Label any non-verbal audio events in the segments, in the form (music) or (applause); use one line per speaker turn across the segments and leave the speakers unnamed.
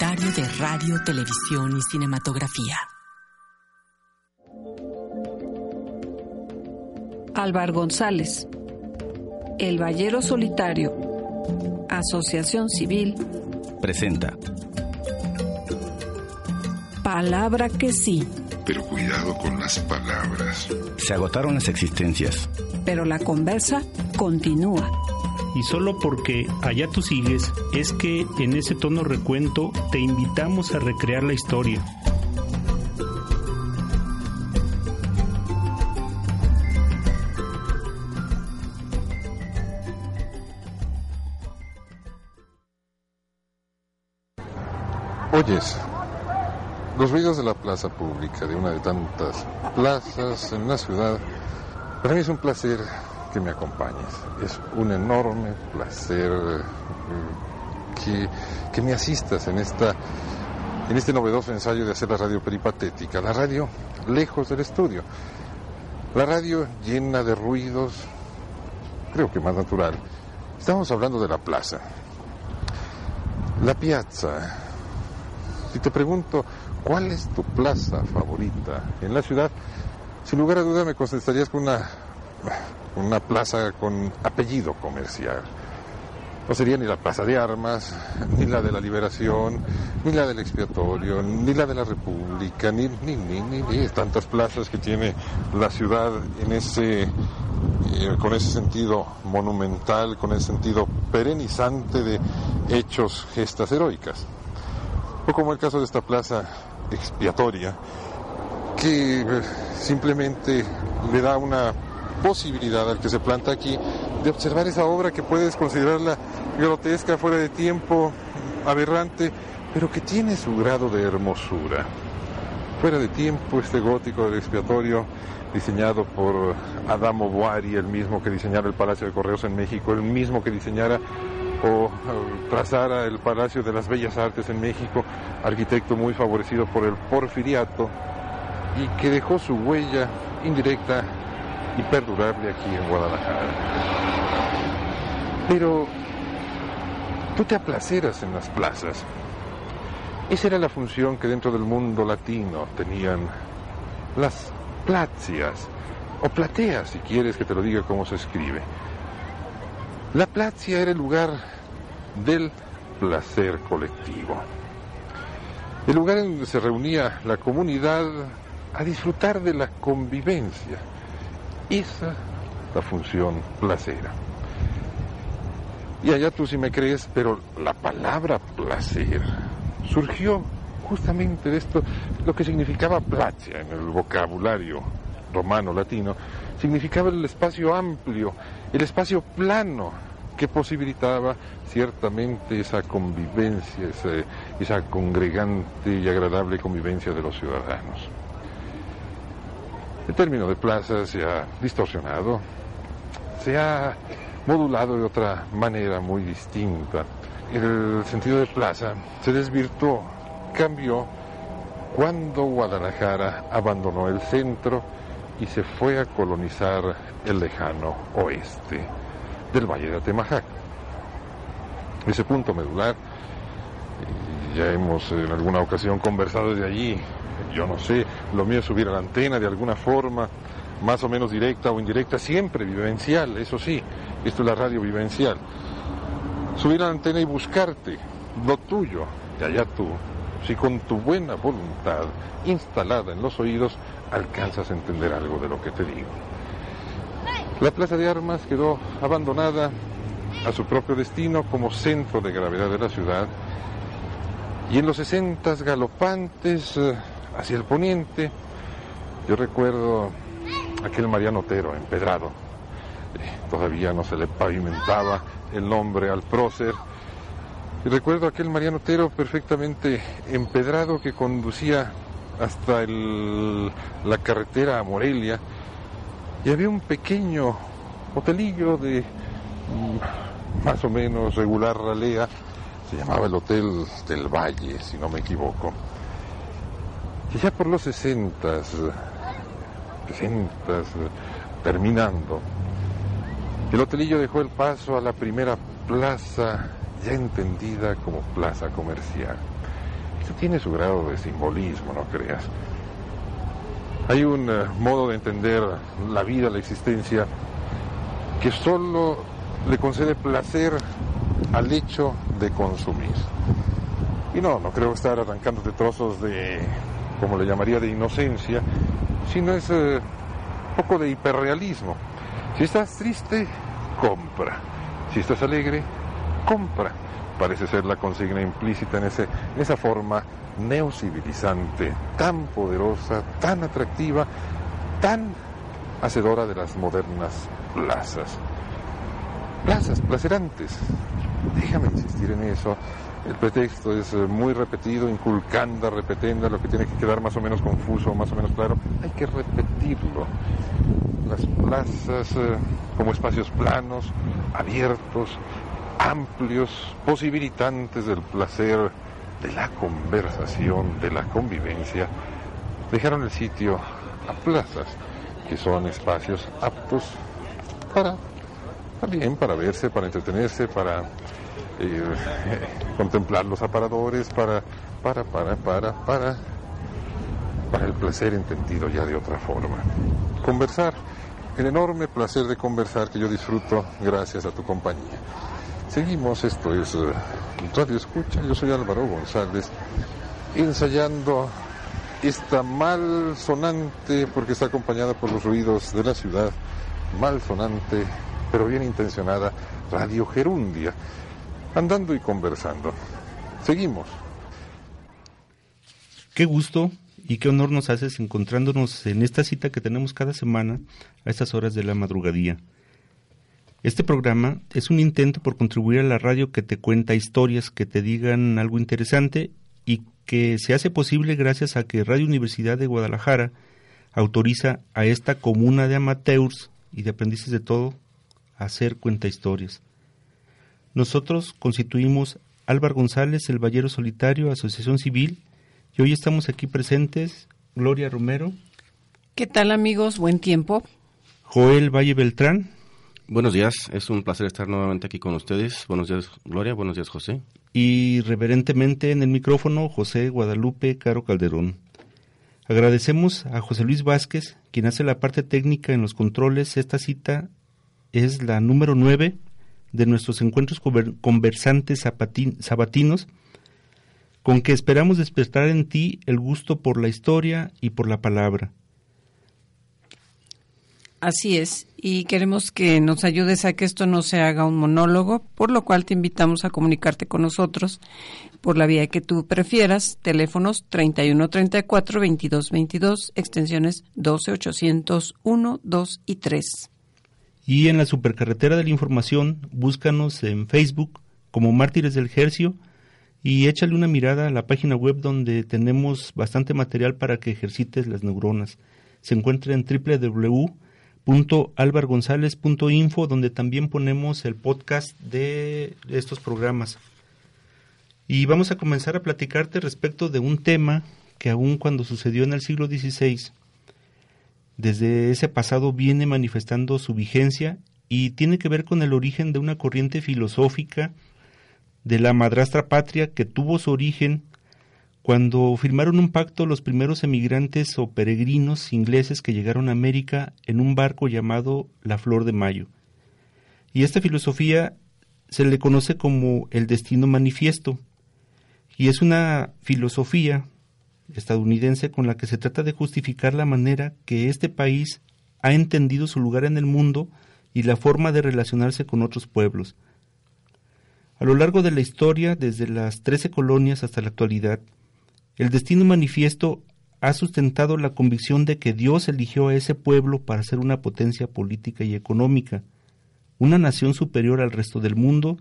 De Radio, Televisión y Cinematografía.
Álvaro González, El Ballero Solitario, Asociación Civil,
presenta.
Palabra que sí.
Pero cuidado con las palabras.
Se agotaron las existencias.
Pero la conversa continúa.
Y solo porque allá tú sigues, es que en ese tono recuento te invitamos a recrear la historia.
Oyes, los ruidos de la plaza pública, de una de tantas plazas en la ciudad, para mí es un placer que me acompañes. Es un enorme placer eh, que, que me asistas en esta en este novedoso ensayo de hacer la radio peripatética, la radio lejos del estudio, la radio llena de ruidos, creo que más natural. Estamos hablando de la plaza, la piazza. Si te pregunto, ¿cuál es tu plaza favorita en la ciudad? Sin lugar a duda me contestarías con una una plaza con apellido comercial. No sería ni la Plaza de Armas, ni la de la Liberación, ni la del Expiatorio, ni la de la República, ni, ni, ni, ni, tantas plazas que tiene la ciudad en ese, eh, con ese sentido monumental, con ese sentido perenizante de hechos, gestas heroicas. O como el caso de esta plaza expiatoria, que simplemente le da una posibilidad al que se planta aquí de observar esa obra que puedes considerarla grotesca, fuera de tiempo, aberrante, pero que tiene su grado de hermosura. Fuera de tiempo, este gótico del expiatorio, diseñado por Adamo Boari, el mismo que diseñara el Palacio de Correos en México, el mismo que diseñara o uh, trazara el Palacio de las Bellas Artes en México, arquitecto muy favorecido por el porfiriato y que dejó su huella indirecta y perdurable aquí en Guadalajara. Pero tú te aplaceras en las plazas. Esa era la función que dentro del mundo latino tenían las plazias, o plateas, si quieres que te lo diga cómo se escribe. La plazia era el lugar del placer colectivo. El lugar en donde se reunía la comunidad a disfrutar de la convivencia, esa la función placera. Y allá tú sí me crees, pero la palabra placer surgió justamente de esto, lo que significaba placia en el vocabulario romano latino, significaba el espacio amplio, el espacio plano que posibilitaba ciertamente esa convivencia, esa, esa congregante y agradable convivencia de los ciudadanos. El término de plaza se ha distorsionado, se ha modulado de otra manera muy distinta. El sentido de plaza se desvirtuó, cambió cuando Guadalajara abandonó el centro y se fue a colonizar el lejano oeste del Valle de Atemajac. Ese punto medular, ya hemos en alguna ocasión conversado de allí, yo no sé, lo mío es subir a la antena de alguna forma, más o menos directa o indirecta, siempre vivencial, eso sí, esto es la radio vivencial. Subir a la antena y buscarte lo tuyo, y allá tú, si con tu buena voluntad instalada en los oídos alcanzas a entender algo de lo que te digo. La Plaza de Armas quedó abandonada a su propio destino como centro de gravedad de la ciudad y en los sesentas galopantes eh, hacia el poniente. Yo recuerdo aquel Mariano Otero empedrado. Eh, todavía no se le pavimentaba el nombre al prócer. Y recuerdo aquel Mariano Otero perfectamente empedrado que conducía hasta el, la carretera a Morelia. Y había un pequeño hotelillo de mm, más o menos regular ralea. Se llamaba el Hotel del Valle, si no me equivoco. Y ya por los 60, 60, terminando, el hotelillo dejó el paso a la primera plaza ya entendida como plaza comercial. Esto tiene su grado de simbolismo, no creas. Hay un eh, modo de entender la vida, la existencia, que solo le concede placer al hecho de consumir. Y no, no creo estar arrancándote trozos de, como le llamaría, de inocencia, sino es un eh, poco de hiperrealismo. Si estás triste, compra. Si estás alegre, compra. Parece ser la consigna implícita en, ese, en esa forma neocivilizante, tan poderosa, tan atractiva, tan hacedora de las modernas plazas. Plazas placerantes. Déjame insistir en eso. El pretexto es eh, muy repetido, inculcanda, repetenda, lo que tiene que quedar más o menos confuso, más o menos claro. Hay que repetirlo. Las plazas eh, como espacios planos, abiertos, amplios, posibilitantes del placer, de la conversación, de la convivencia, dejaron el sitio a plazas, que son espacios aptos para, también para verse, para entretenerse, para eh, (laughs) contemplar los aparadores, para, para, para, para, para, para el placer entendido ya de otra forma. Conversar, el enorme placer de conversar que yo disfruto gracias a tu compañía. Seguimos, esto es uh, Radio Escucha, yo soy Álvaro González, ensayando esta mal sonante, porque está acompañada por los ruidos de la ciudad, mal sonante, pero bien intencionada, Radio Gerundia, andando y conversando. Seguimos.
Qué gusto y qué honor nos haces encontrándonos en esta cita que tenemos cada semana a estas horas de la madrugadía. Este programa es un intento por contribuir a la radio que te cuenta historias que te digan algo interesante y que se hace posible gracias a que Radio Universidad de Guadalajara autoriza a esta comuna de amateurs y de aprendices de todo a hacer cuenta historias. Nosotros constituimos Álvaro González, El Ballero Solitario, Asociación Civil, y hoy estamos aquí presentes Gloria Romero.
¿Qué tal amigos? Buen tiempo.
Joel Valle Beltrán.
Buenos días, es un placer estar nuevamente aquí con ustedes. Buenos días, Gloria. Buenos días, José.
Y reverentemente en el micrófono, José Guadalupe Caro Calderón. Agradecemos a José Luis Vázquez, quien hace la parte técnica en los controles. Esta cita es la número nueve de nuestros encuentros conversantes sabatinos, con que esperamos despertar en ti el gusto por la historia y por la palabra.
Así es, y queremos que nos ayudes a que esto no se haga un monólogo, por lo cual te invitamos a comunicarte con nosotros por la vía que tú prefieras, teléfonos 3134 2222, extensiones 12 801, 2 y 3.
Y en la supercarretera de la información, búscanos en Facebook como Mártires del Hercio y échale una mirada a la página web donde tenemos bastante material para que ejercites las neuronas. Se encuentra en www alvargonzalez.info donde también ponemos el podcast de estos programas. Y vamos a comenzar a platicarte respecto de un tema que aun cuando sucedió en el siglo XVI, desde ese pasado viene manifestando su vigencia y tiene que ver con el origen de una corriente filosófica de la madrastra patria que tuvo su origen cuando firmaron un pacto los primeros emigrantes o peregrinos ingleses que llegaron a América en un barco llamado la Flor de Mayo. Y esta filosofía se le conoce como el destino manifiesto, y es una filosofía estadounidense con la que se trata de justificar la manera que este país ha entendido su lugar en el mundo y la forma de relacionarse con otros pueblos. A lo largo de la historia, desde las trece colonias hasta la actualidad, el destino manifiesto ha sustentado la convicción de que Dios eligió a ese pueblo para ser una potencia política y económica, una nación superior al resto del mundo,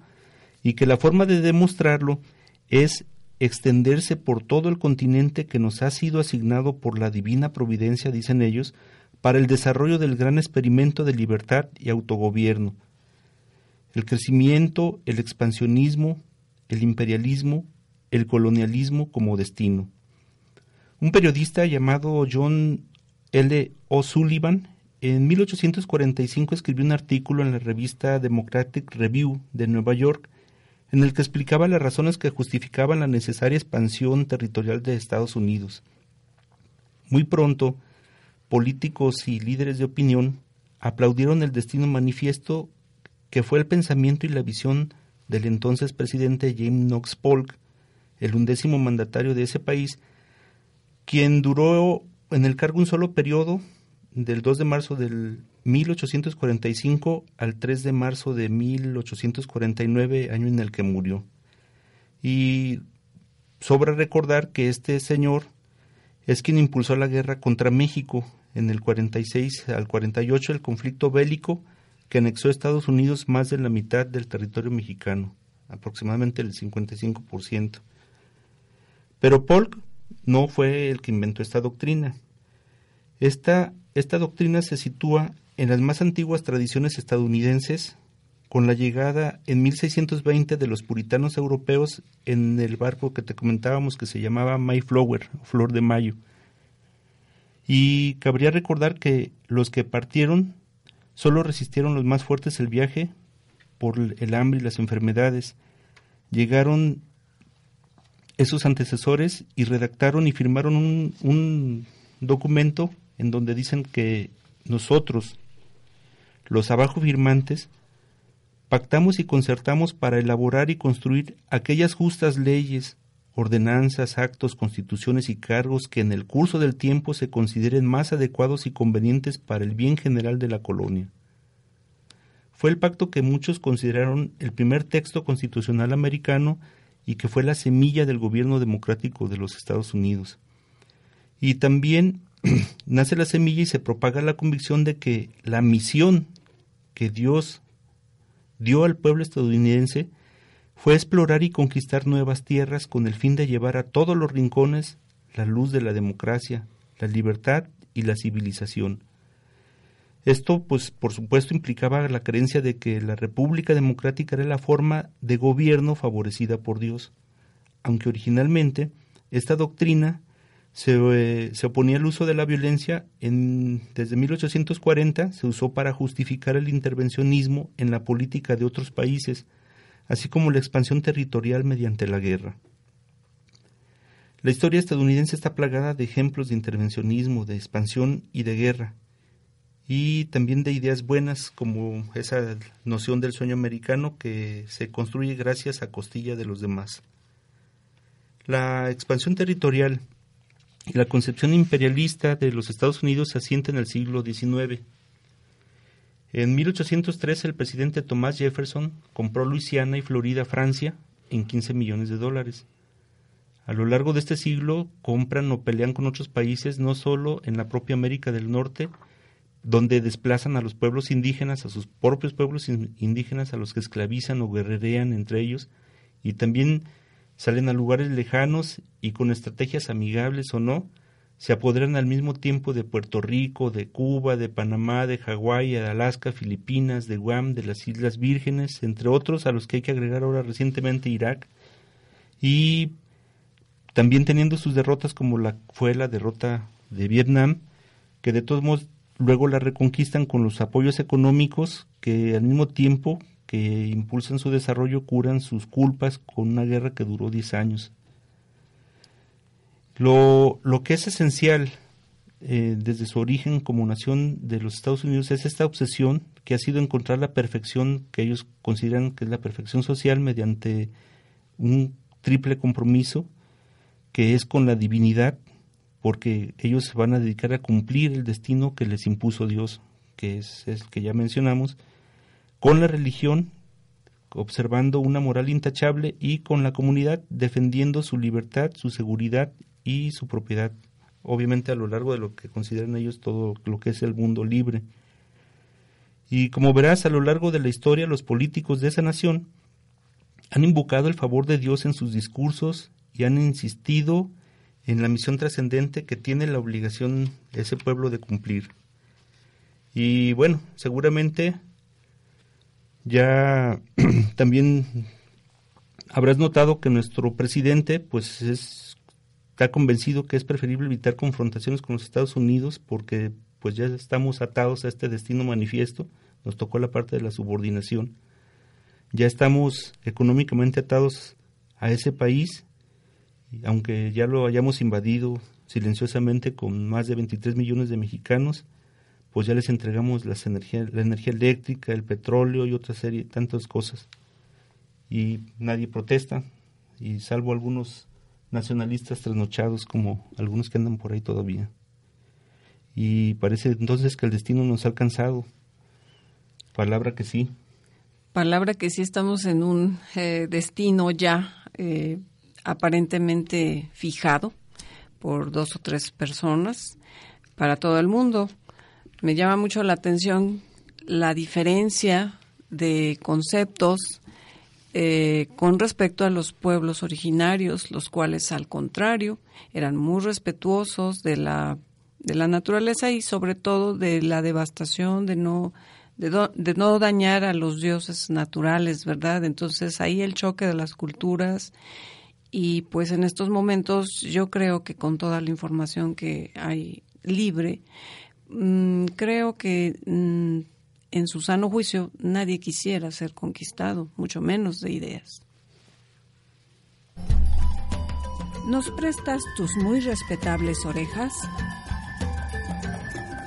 y que la forma de demostrarlo es extenderse por todo el continente que nos ha sido asignado por la divina providencia, dicen ellos, para el desarrollo del gran experimento de libertad y autogobierno. El crecimiento, el expansionismo, el imperialismo, el colonialismo como destino. Un periodista llamado John L. O'Sullivan en 1845 escribió un artículo en la revista Democratic Review de Nueva York en el que explicaba las razones que justificaban la necesaria expansión territorial de Estados Unidos. Muy pronto, políticos y líderes de opinión aplaudieron el destino manifiesto que fue el pensamiento y la visión del entonces presidente James Knox Polk, el undécimo mandatario de ese país, quien duró en el cargo un solo periodo, del 2 de marzo del 1845 al 3 de marzo de 1849, año en el que murió. Y sobra recordar que este señor es quien impulsó la guerra contra México en el 46 al 48, el conflicto bélico que anexó a Estados Unidos más de la mitad del territorio mexicano, aproximadamente el 55%. Pero Polk no fue el que inventó esta doctrina. Esta, esta doctrina se sitúa en las más antiguas tradiciones estadounidenses, con la llegada en 1620 de los puritanos europeos en el barco que te comentábamos que se llamaba Mayflower, Flor de Mayo. Y cabría recordar que los que partieron solo resistieron los más fuertes el viaje por el hambre y las enfermedades. Llegaron esos antecesores y redactaron y firmaron un, un documento en donde dicen que nosotros, los abajo firmantes, pactamos y concertamos para elaborar y construir aquellas justas leyes, ordenanzas, actos, constituciones y cargos que en el curso del tiempo se consideren más adecuados y convenientes para el bien general de la colonia. Fue el pacto que muchos consideraron el primer texto constitucional americano y que fue la semilla del gobierno democrático de los Estados Unidos. Y también (clears throat) nace la semilla y se propaga la convicción de que la misión que Dios dio al pueblo estadounidense fue explorar y conquistar nuevas tierras con el fin de llevar a todos los rincones la luz de la democracia, la libertad y la civilización. Esto, pues, por supuesto, implicaba la creencia de que la República Democrática era la forma de gobierno favorecida por Dios, aunque originalmente esta doctrina se, eh, se, oponía al uso de la violencia. En, desde 1840 se usó para justificar el intervencionismo en la política de otros países, así como la expansión territorial mediante la guerra. La historia estadounidense está plagada de ejemplos de intervencionismo, de expansión y de guerra y también de ideas buenas como esa noción del sueño americano que se construye gracias a costilla de los demás. La expansión territorial la concepción imperialista de los Estados Unidos se asienta en el siglo XIX. En 1803 el presidente Thomas Jefferson compró Luisiana y Florida, Francia, en 15 millones de dólares. A lo largo de este siglo compran o pelean con otros países no solo en la propia América del Norte, donde desplazan a los pueblos indígenas, a sus propios pueblos indígenas, a los que esclavizan o guerrerean entre ellos, y también salen a lugares lejanos y con estrategias amigables o no, se apoderan al mismo tiempo de Puerto Rico, de Cuba, de Panamá, de Hawái, de Alaska, Filipinas, de Guam, de las Islas Vírgenes, entre otros a los que hay que agregar ahora recientemente Irak, y también teniendo sus derrotas como la fue la derrota de Vietnam, que de todos modos luego la reconquistan con los apoyos económicos que al mismo tiempo que impulsan su desarrollo curan sus culpas con una guerra que duró 10 años. Lo, lo que es esencial eh, desde su origen como nación de los Estados Unidos es esta obsesión que ha sido encontrar la perfección que ellos consideran que es la perfección social mediante un triple compromiso que es con la divinidad, porque ellos se van a dedicar a cumplir el destino que les impuso Dios, que es el que ya mencionamos, con la religión, observando una moral intachable, y con la comunidad, defendiendo su libertad, su seguridad y su propiedad, obviamente a lo largo de lo que consideran ellos todo lo que es el mundo libre. Y como verás, a lo largo de la historia, los políticos de esa nación han invocado el favor de Dios en sus discursos y han insistido en la misión trascendente que tiene la obligación ese pueblo de cumplir. Y bueno, seguramente ya (clears throat) también habrás notado que nuestro presidente pues está convencido que es preferible evitar confrontaciones con los Estados Unidos porque pues ya estamos atados a este destino manifiesto, nos tocó la parte de la subordinación. ya estamos económicamente atados a ese país, aunque ya lo hayamos invadido silenciosamente con más de 23 millones de mexicanos, pues ya les entregamos las energía, la energía eléctrica, el petróleo y otra serie, tantas cosas. Y nadie protesta, y salvo algunos nacionalistas trasnochados como algunos que andan por ahí todavía. Y parece entonces que el destino nos ha alcanzado. Palabra que sí.
Palabra que sí estamos en un eh, destino ya eh, aparentemente fijado por dos o tres personas para todo el mundo. Me llama mucho la atención la diferencia de conceptos eh, con respecto a los pueblos originarios, los cuales al contrario eran muy respetuosos de la, de la naturaleza y sobre todo de la devastación, de no, de, de no dañar a los dioses naturales, ¿verdad? Entonces ahí el choque de las culturas y pues en estos momentos yo creo que con toda la información que hay libre, mm, creo que mm, en su sano juicio nadie quisiera ser conquistado, mucho menos de ideas. ¿Nos prestas tus muy respetables orejas?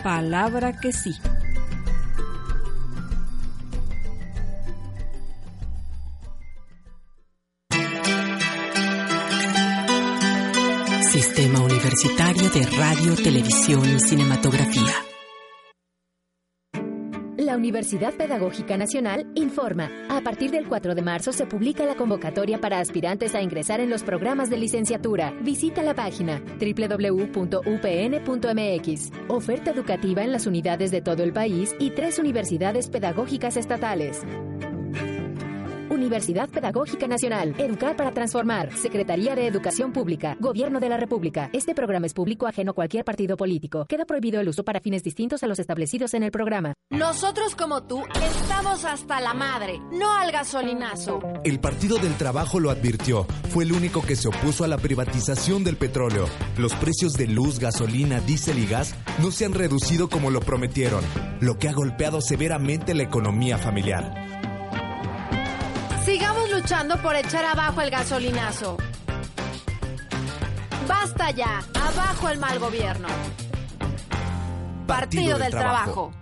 Palabra que sí.
Sistema Universitario de Radio, Televisión y Cinematografía.
La Universidad Pedagógica Nacional informa. A partir del 4 de marzo se publica la convocatoria para aspirantes a ingresar en los programas de licenciatura. Visita la página www.upn.mx. Oferta educativa en las unidades de todo el país y tres universidades pedagógicas estatales. Universidad Pedagógica Nacional. Educar para transformar. Secretaría de Educación Pública. Gobierno de la República. Este programa es público ajeno a cualquier partido político. Queda prohibido el uso para fines distintos a los establecidos en el programa.
Nosotros como tú estamos hasta la madre, no al gasolinazo.
El Partido del Trabajo lo advirtió. Fue el único que se opuso a la privatización del petróleo. Los precios de luz, gasolina, diésel y gas no se han reducido como lo prometieron, lo que ha golpeado severamente la economía familiar.
Sigamos luchando por echar abajo el gasolinazo. Basta ya, abajo el mal gobierno. Partido, del, trabajo.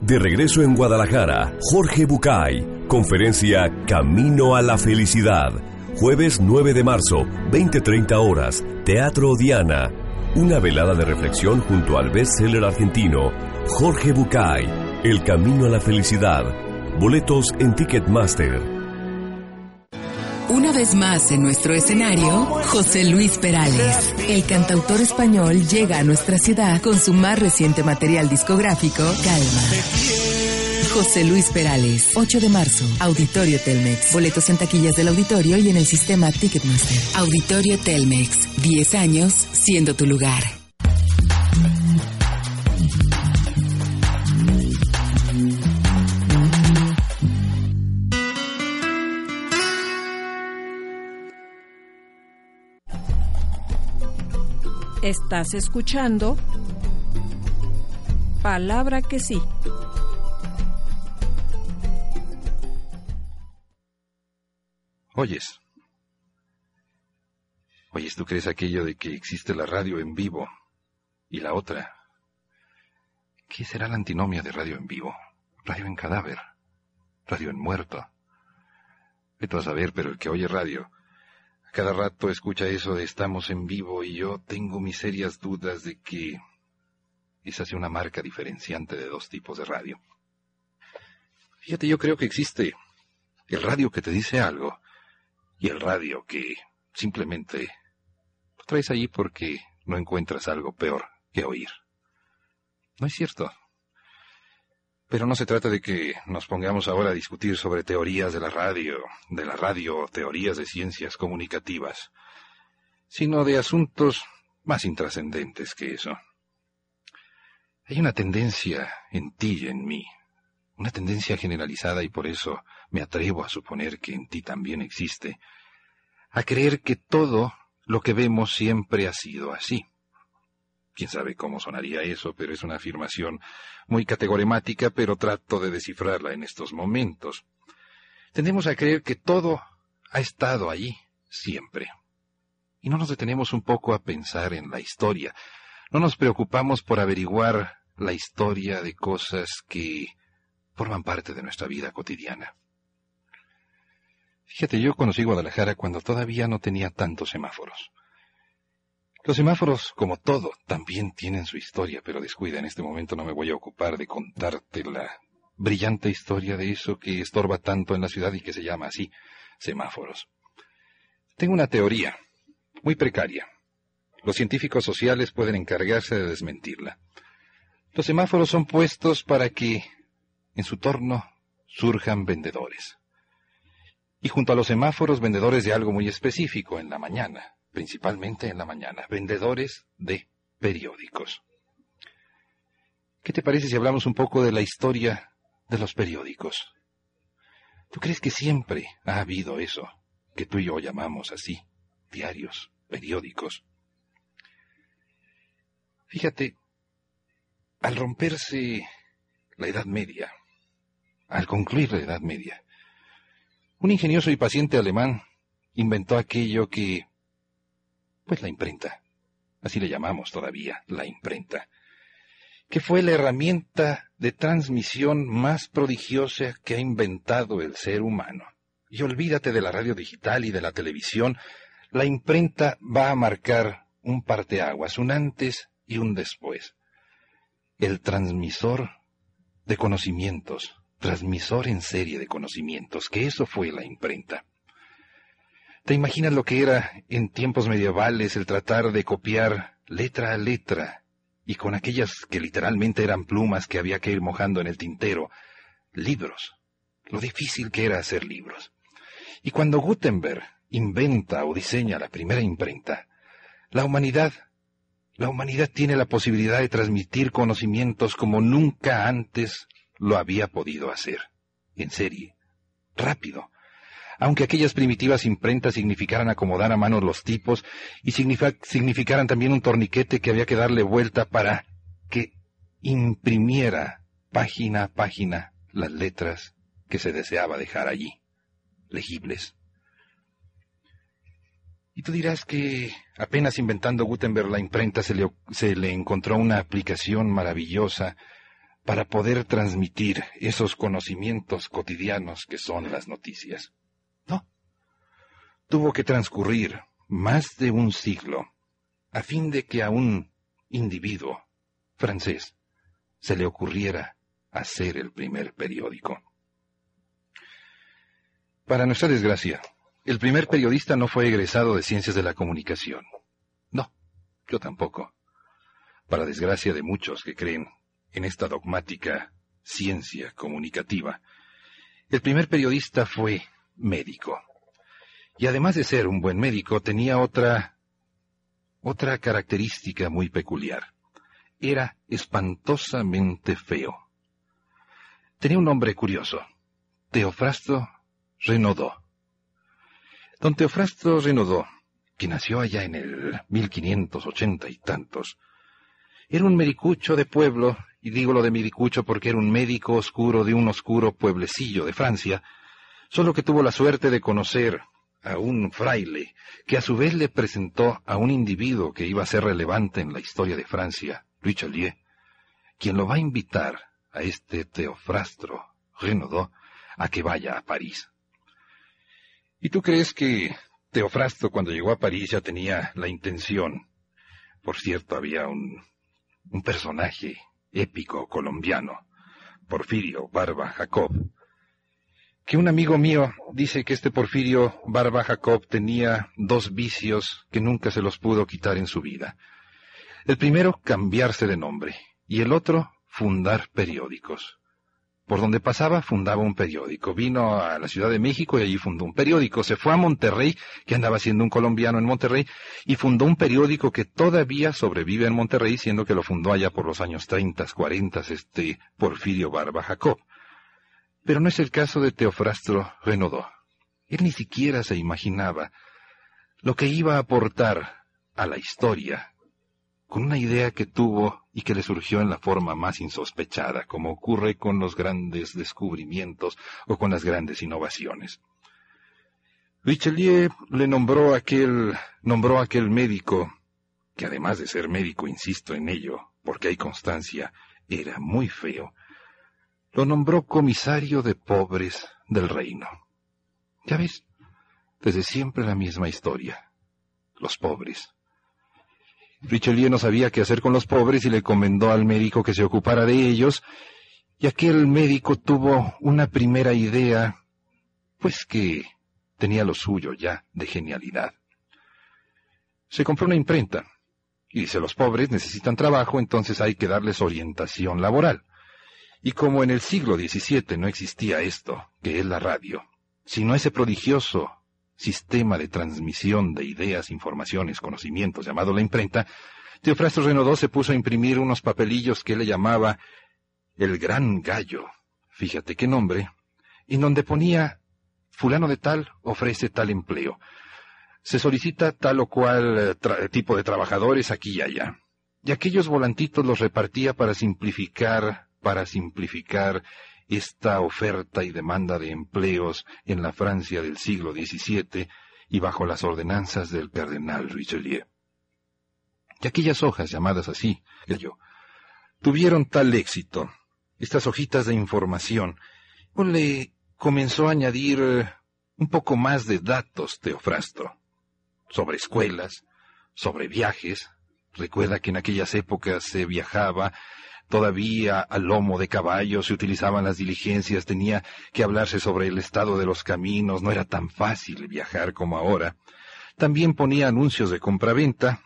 De regreso en Guadalajara, Jorge Bucay, conferencia Camino a la Felicidad. Jueves 9 de marzo, 20-30 horas, Teatro Diana. Una velada de reflexión junto al bestseller argentino Jorge Bucay, El Camino a la Felicidad. Boletos en Ticketmaster.
Una vez más en nuestro escenario, José Luis Perales. El cantautor español llega a nuestra ciudad con su más reciente material discográfico, Calma. José Luis Perales, 8 de marzo, Auditorio Telmex. Boletos en taquillas del auditorio y en el sistema Ticketmaster. Auditorio Telmex, 10 años siendo tu lugar.
Estás escuchando Palabra que sí.
Oyes. Oyes, ¿tú crees aquello de que existe la radio en vivo y la otra? ¿Qué será la antinomia de radio en vivo? Radio en cadáver. Radio en muerto. Vete a saber, pero el que oye radio cada rato escucha eso de estamos en vivo y yo tengo mis serias dudas de que esa sea una marca diferenciante de dos tipos de radio. Fíjate, yo creo que existe el radio que te dice algo y el radio que simplemente lo traes allí porque no encuentras algo peor que oír. ¿No es cierto? Pero no se trata de que nos pongamos ahora a discutir sobre teorías de la radio, de la radio, teorías de ciencias comunicativas, sino de asuntos más intrascendentes que eso. Hay una tendencia en ti y en mí, una tendencia generalizada y por eso me atrevo a suponer que en ti también existe, a creer que todo lo que vemos siempre ha sido así. Quién sabe cómo sonaría eso, pero es una afirmación muy categoremática, pero trato de descifrarla en estos momentos. Tendemos a creer que todo ha estado allí siempre. Y no nos detenemos un poco a pensar en la historia. No nos preocupamos por averiguar la historia de cosas que forman parte de nuestra vida cotidiana. Fíjate, yo conocí Guadalajara cuando todavía no tenía tantos semáforos. Los semáforos, como todo, también tienen su historia, pero descuida, en este momento no me voy a ocupar de contarte la brillante historia de eso que estorba tanto en la ciudad y que se llama así, semáforos. Tengo una teoría, muy precaria. Los científicos sociales pueden encargarse de desmentirla. Los semáforos son puestos para que, en su torno, surjan vendedores. Y junto a los semáforos, vendedores de algo muy específico en la mañana, principalmente en la mañana, vendedores de periódicos. ¿Qué te parece si hablamos un poco de la historia de los periódicos? ¿Tú crees que siempre ha habido eso que tú y yo llamamos así, diarios, periódicos? Fíjate, al romperse la Edad Media, al concluir la Edad Media, un ingenioso y paciente alemán inventó aquello que pues la imprenta. Así le llamamos todavía, la imprenta. Que fue la herramienta de transmisión más prodigiosa que ha inventado el ser humano. Y olvídate de la radio digital y de la televisión, la imprenta va a marcar un parteaguas, un antes y un después. El transmisor de conocimientos, transmisor en serie de conocimientos, que eso fue la imprenta. ¿Te imaginas lo que era en tiempos medievales el tratar de copiar letra a letra y con aquellas que literalmente eran plumas que había que ir mojando en el tintero, libros? Lo difícil que era hacer libros. Y cuando Gutenberg inventa o diseña la primera imprenta, la humanidad, la humanidad tiene la posibilidad de transmitir conocimientos como nunca antes lo había podido hacer. En serie. Rápido aunque aquellas primitivas imprentas significaran acomodar a mano los tipos y significaran también un torniquete que había que darle vuelta para que imprimiera página a página las letras que se deseaba dejar allí, legibles. Y tú dirás que apenas inventando Gutenberg la imprenta se le, se le encontró una aplicación maravillosa para poder transmitir esos conocimientos cotidianos que son las noticias tuvo que transcurrir más de un siglo a fin de que a un individuo francés se le ocurriera hacer el primer periódico. Para nuestra desgracia, el primer periodista no fue egresado de ciencias de la comunicación. No, yo tampoco. Para desgracia de muchos que creen en esta dogmática ciencia comunicativa, el primer periodista fue médico. Y además de ser un buen médico, tenía otra, otra característica muy peculiar. Era espantosamente feo. Tenía un nombre curioso, Teofrasto Renaudot. Don Teofrasto Renaudot, que nació allá en el 1580 y tantos, era un medicucho de pueblo, y digo lo de medicucho porque era un médico oscuro de un oscuro pueblecillo de Francia, solo que tuvo la suerte de conocer a un fraile, que a su vez le presentó a un individuo que iba a ser relevante en la historia de Francia, Richelieu, quien lo va a invitar a este Teofrastro Renaudot a que vaya a París. ¿Y tú crees que Teofrasto cuando llegó a París ya tenía la intención? Por cierto, había un, un personaje épico colombiano, Porfirio Barba Jacob, que un amigo mío dice que este Porfirio Barba Jacob tenía dos vicios que nunca se los pudo quitar en su vida. El primero, cambiarse de nombre, y el otro, fundar periódicos. Por donde pasaba, fundaba un periódico. Vino a la Ciudad de México y allí fundó un periódico. Se fue a Monterrey, que andaba siendo un colombiano en Monterrey, y fundó un periódico que todavía sobrevive en Monterrey, siendo que lo fundó allá por los años 30, 40, este Porfirio Barba Jacob. Pero no es el caso de Teofrastro Renaudot. Él ni siquiera se imaginaba lo que iba a aportar a la historia con una idea que tuvo y que le surgió en la forma más insospechada, como ocurre con los grandes descubrimientos o con las grandes innovaciones. Richelieu le nombró aquel, nombró aquel médico, que además de ser médico, insisto en ello, porque hay constancia, era muy feo, lo nombró comisario de pobres del reino. Ya ves, desde siempre la misma historia. Los pobres. Richelieu no sabía qué hacer con los pobres y le encomendó al médico que se ocupara de ellos, y aquel médico tuvo una primera idea, pues que tenía lo suyo ya de genialidad. Se compró una imprenta, y dice los pobres necesitan trabajo, entonces hay que darles orientación laboral. Y como en el siglo XVII no existía esto, que es la radio, sino ese prodigioso sistema de transmisión de ideas, informaciones, conocimientos llamado la imprenta, Teofrasto Renaudot se puso a imprimir unos papelillos que le llamaba el Gran Gallo, fíjate qué nombre, en donde ponía fulano de tal ofrece tal empleo. Se solicita tal o cual eh, tipo de trabajadores aquí y allá. Y aquellos volantitos los repartía para simplificar, para simplificar esta oferta y demanda de empleos en la Francia del siglo XVII y bajo las ordenanzas del cardenal Richelieu. Y aquellas hojas llamadas así, yo, tuvieron tal éxito, estas hojitas de información, le comenzó a añadir eh, un poco más de datos Teofrasto, sobre escuelas, sobre viajes. Recuerda que en aquellas épocas se viajaba todavía al lomo de caballo, se utilizaban las diligencias, tenía que hablarse sobre el estado de los caminos, no era tan fácil viajar como ahora. También ponía anuncios de compraventa,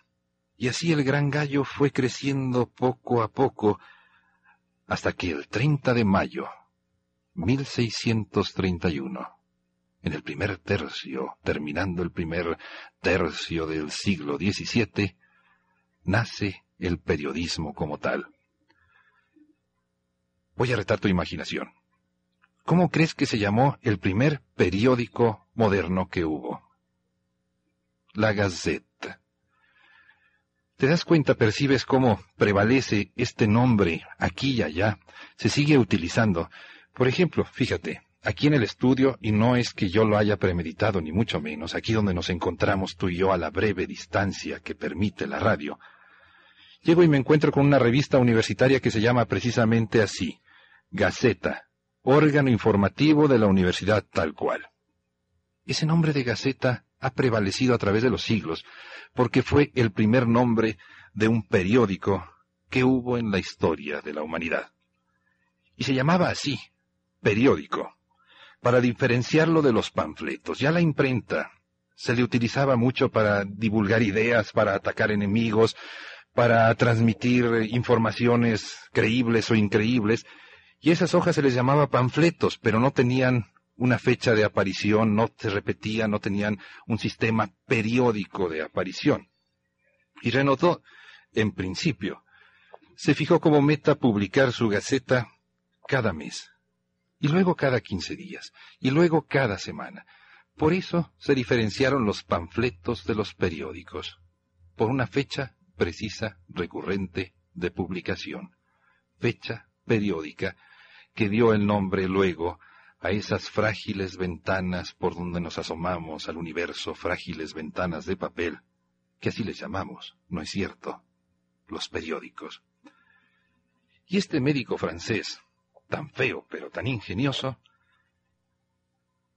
y así el gran gallo fue creciendo poco a poco, hasta que el 30 de mayo, 1631, en el primer tercio, terminando el primer tercio del siglo XVII, nace el periodismo como tal. Voy a retar tu imaginación. ¿Cómo crees que se llamó el primer periódico moderno que hubo? La Gazette. ¿Te das cuenta, percibes cómo prevalece este nombre aquí y allá? Se sigue utilizando. Por ejemplo, fíjate, aquí en el estudio, y no es que yo lo haya premeditado, ni mucho menos, aquí donde nos encontramos tú y yo a la breve distancia que permite la radio, llego y me encuentro con una revista universitaria que se llama precisamente así, Gaceta, órgano informativo de la universidad tal cual. Ese nombre de Gaceta ha prevalecido a través de los siglos, porque fue el primer nombre de un periódico que hubo en la historia de la humanidad. Y se llamaba así, periódico, para diferenciarlo de los panfletos. Ya la imprenta se le utilizaba mucho para divulgar ideas, para atacar enemigos, para transmitir informaciones creíbles o increíbles, y esas hojas se les llamaba panfletos, pero no tenían una fecha de aparición, no se repetían, no tenían un sistema periódico de aparición. Y Renaudot, en principio, se fijó como meta publicar su gaceta cada mes, y luego cada quince días, y luego cada semana. Por eso se diferenciaron los panfletos de los periódicos, por una fecha precisa, recurrente, de publicación, fecha periódica que dio el nombre luego a esas frágiles ventanas por donde nos asomamos al universo, frágiles ventanas de papel, que así les llamamos, ¿no es cierto? Los periódicos. Y este médico francés, tan feo pero tan ingenioso,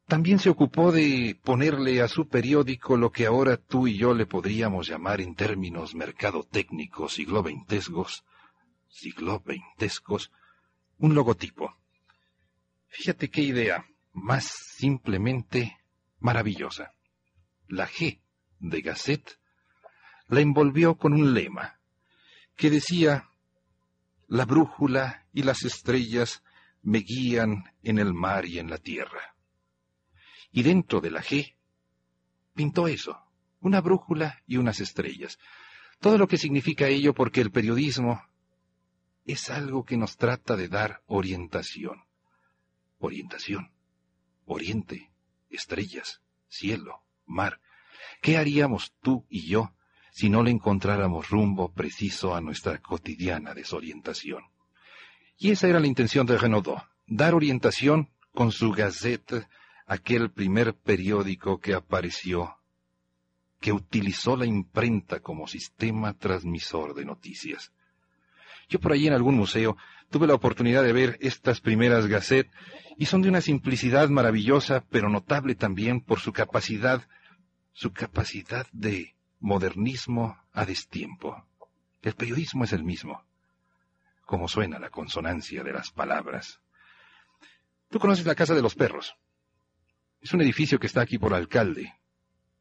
también se ocupó de ponerle a su periódico lo que ahora tú y yo le podríamos llamar en términos mercadotécnicos siglo siglo veintescos, un logotipo. Fíjate qué idea más simplemente maravillosa. La G de Gazette la envolvió con un lema que decía, la brújula y las estrellas me guían en el mar y en la tierra. Y dentro de la G pintó eso, una brújula y unas estrellas. Todo lo que significa ello porque el periodismo es algo que nos trata de dar orientación. Orientación. Oriente, estrellas, cielo, mar. ¿Qué haríamos tú y yo si no le encontráramos rumbo preciso a nuestra cotidiana desorientación. Y esa era la intención de Renaudot, dar orientación con su Gazette, aquel primer periódico que apareció, que utilizó la imprenta como sistema transmisor de noticias. Yo por allí en algún museo tuve la oportunidad de ver estas primeras Gazette y son de una simplicidad maravillosa, pero notable también por su capacidad, su capacidad de modernismo a destiempo. El periodismo es el mismo. Como suena la consonancia de las palabras. Tú conoces la Casa de los Perros. Es un edificio que está aquí por alcalde,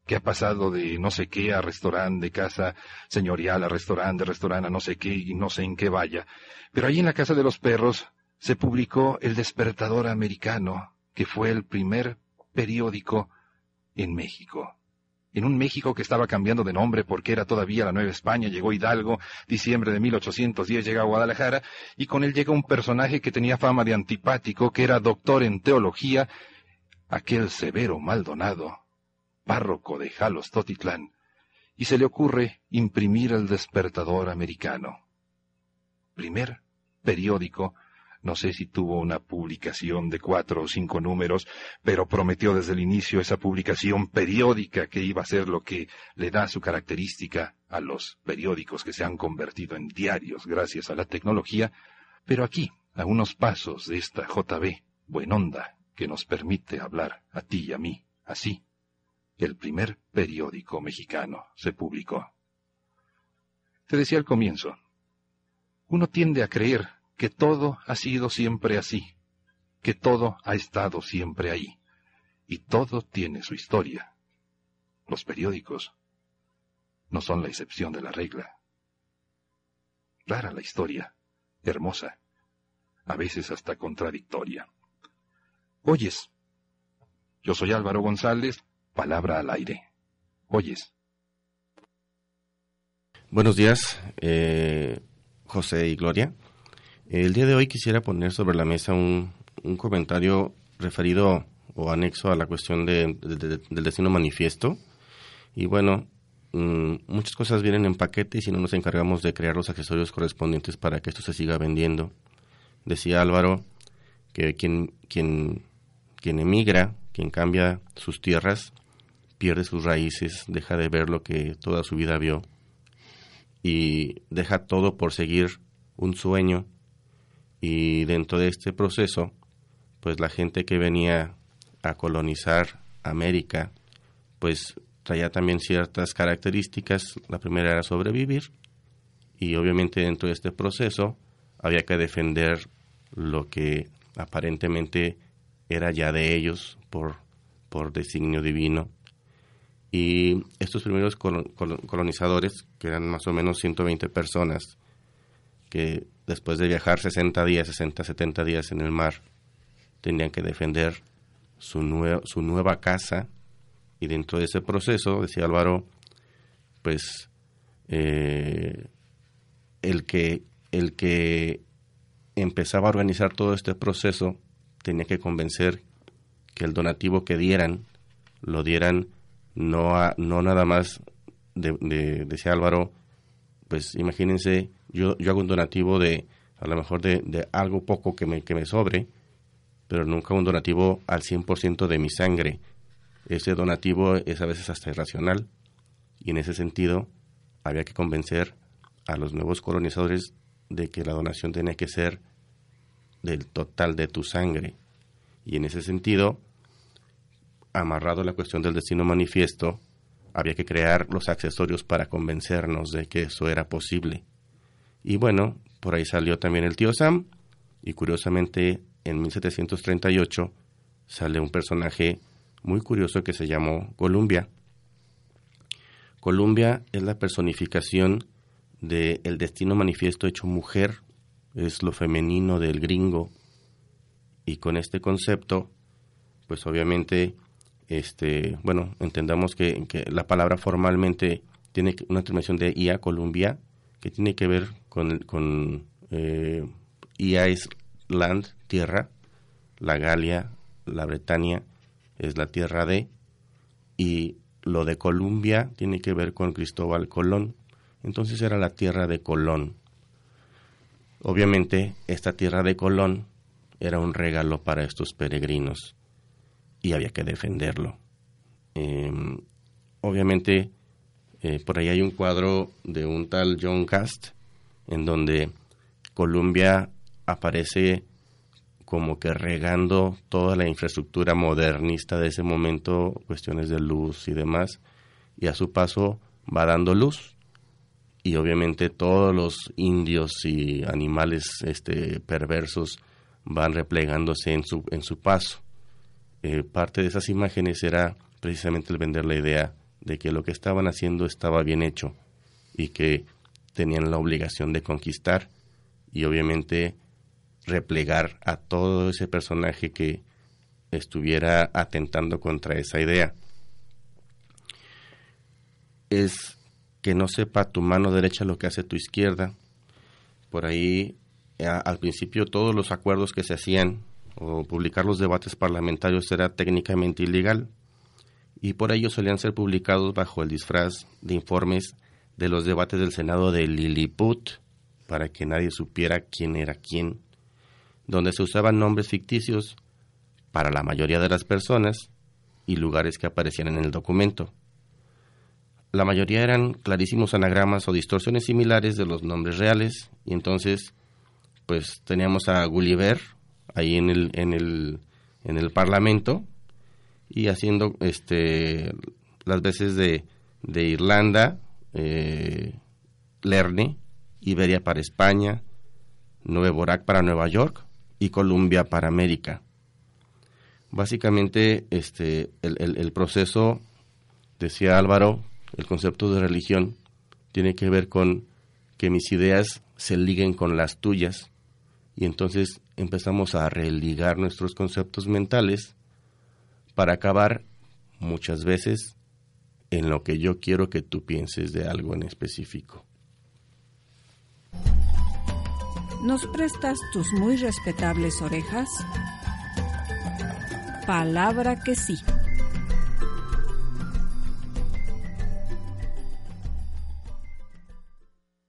que ha pasado de no sé qué a restaurante, de casa señorial a restaurante, de restaurante a no sé qué y no sé en qué vaya. Pero allí en la Casa de los Perros se publicó El Despertador Americano, que fue el primer periódico en México. En un México que estaba cambiando de nombre porque era todavía la Nueva España, llegó Hidalgo, diciembre de 1810 llega a Guadalajara, y con él llega un personaje que tenía fama de antipático, que era doctor en teología, aquel severo Maldonado, párroco de Jalos Totitlán, y se le ocurre imprimir el despertador americano. Primer periódico, no sé si tuvo una publicación de cuatro o cinco números, pero prometió desde el inicio esa publicación periódica que iba a ser lo que le da su característica a los periódicos que se han convertido en diarios gracias a la tecnología, pero aquí, a unos pasos de esta JB, Buenonda, que nos permite hablar a ti y a mí, así, el primer periódico mexicano se publicó. Te decía al comienzo, uno tiende a creer que todo ha sido siempre así, que todo ha estado siempre ahí, y todo tiene su historia. Los periódicos no son la excepción de la regla. Rara la historia, hermosa, a veces hasta contradictoria. Oyes, yo soy Álvaro González, palabra al aire. Oyes.
Buenos días, eh, José y Gloria. El día de hoy quisiera poner sobre la mesa un, comentario referido o anexo a la cuestión del destino manifiesto. Y bueno, mm, muchas cosas vienen en paquete y si no nos encargamos de crear los accesorios correspondientes para que esto se siga vendiendo. Decía Álvaro que quien, quien, quien emigra, quien cambia sus tierras, pierde sus raíces, deja de ver lo que toda su vida vio y deja todo por seguir un sueño. Y dentro de este proceso pues la gente que venía a colonizar América pues traía también ciertas características. La primera era sobrevivir y obviamente dentro de este proceso había que defender lo que aparentemente era ya de ellos por, por designio divino y estos primeros colonizadores, que eran más o menos 120 personas, que después de viajar 60 días, 60, 70 días en el mar, tenían que defender su, su nueva casa. Y dentro de ese proceso, decía Álvaro, pues eh, el, que, el que empezaba a organizar todo este proceso tenía que convencer que el donativo que dieran lo dieran no, no nada más, de, de, decía Álvaro, pues imagínense, yo, yo hago un donativo de, a lo mejor de, de algo poco que me, que me sobre, pero nunca un donativo al 100% de mi sangre. Ese donativo es a veces hasta irracional y en ese sentido había que convencer a los nuevos colonizadores de que la donación tenía que ser del total de tu sangre. Y en ese sentido, amarrado a la cuestión del destino manifiesto, había que crear los accesorios para convencernos de que eso era posible. Y bueno, por ahí salió también el tío Sam, y curiosamente en 1738 sale un personaje muy curioso que se llamó Columbia. Columbia es la personificación del el destino manifiesto hecho mujer, es lo femenino del gringo, y con este concepto, pues obviamente este, bueno, entendamos que, la palabra formalmente tiene una terminación de IA, Columbia, que tiene que ver con, con eh, IA es land, tierra, la Galia, la Bretaña es la tierra de, y lo de Colombia tiene que ver con Cristóbal Colón. Entonces era la tierra de Colón. Obviamente, esta tierra de Colón era un regalo para estos peregrinos y había que defenderlo. Em, obviamente, eh, por ahí hay un cuadro de un tal John Cast en donde Colombia aparece como que regando toda la infraestructura modernista de ese momento, cuestiones de luz y demás, y a su paso va dando luz y obviamente todos los indios y animales este, perversos van replegándose en su, en su paso. Eh, parte de esas imágenes era precisamente el vender la idea de que lo que estaban haciendo estaba bien hecho y que tenían la obligación de conquistar y obviamente replegar a todo ese personaje que estuviera atentando contra esa idea. Es que no sepa tu mano derecha lo que hace tu izquierda. Por ahí, al principio, todos los acuerdos que se hacían o publicar los debates parlamentarios era técnicamente ilegal y por ello solían ser publicados bajo el disfraz de informes de los debates del Senado de Lilliput para que nadie supiera quién era quién, donde se usaban nombres ficticios para la mayoría de las personas y lugares que aparecían en el documento. La mayoría eran clarísimos anagramas o distorsiones similares de los nombres reales y entonces pues teníamos a Gulliver ahí en el en el en el parlamento y haciendo este las veces de, de Irlanda eh, Lerne Iberia para España Nuevo Borac para Nueva York y Columbia para América. Básicamente este el, el proceso decía Álvaro el concepto de religión tiene que ver con que mis ideas se liguen con las tuyas y entonces empezamos a religar nuestros conceptos mentales para acabar muchas veces en lo que yo quiero que tú pienses de algo en específico.
¿Nos prestas tus muy respetables orejas? Palabra que sí.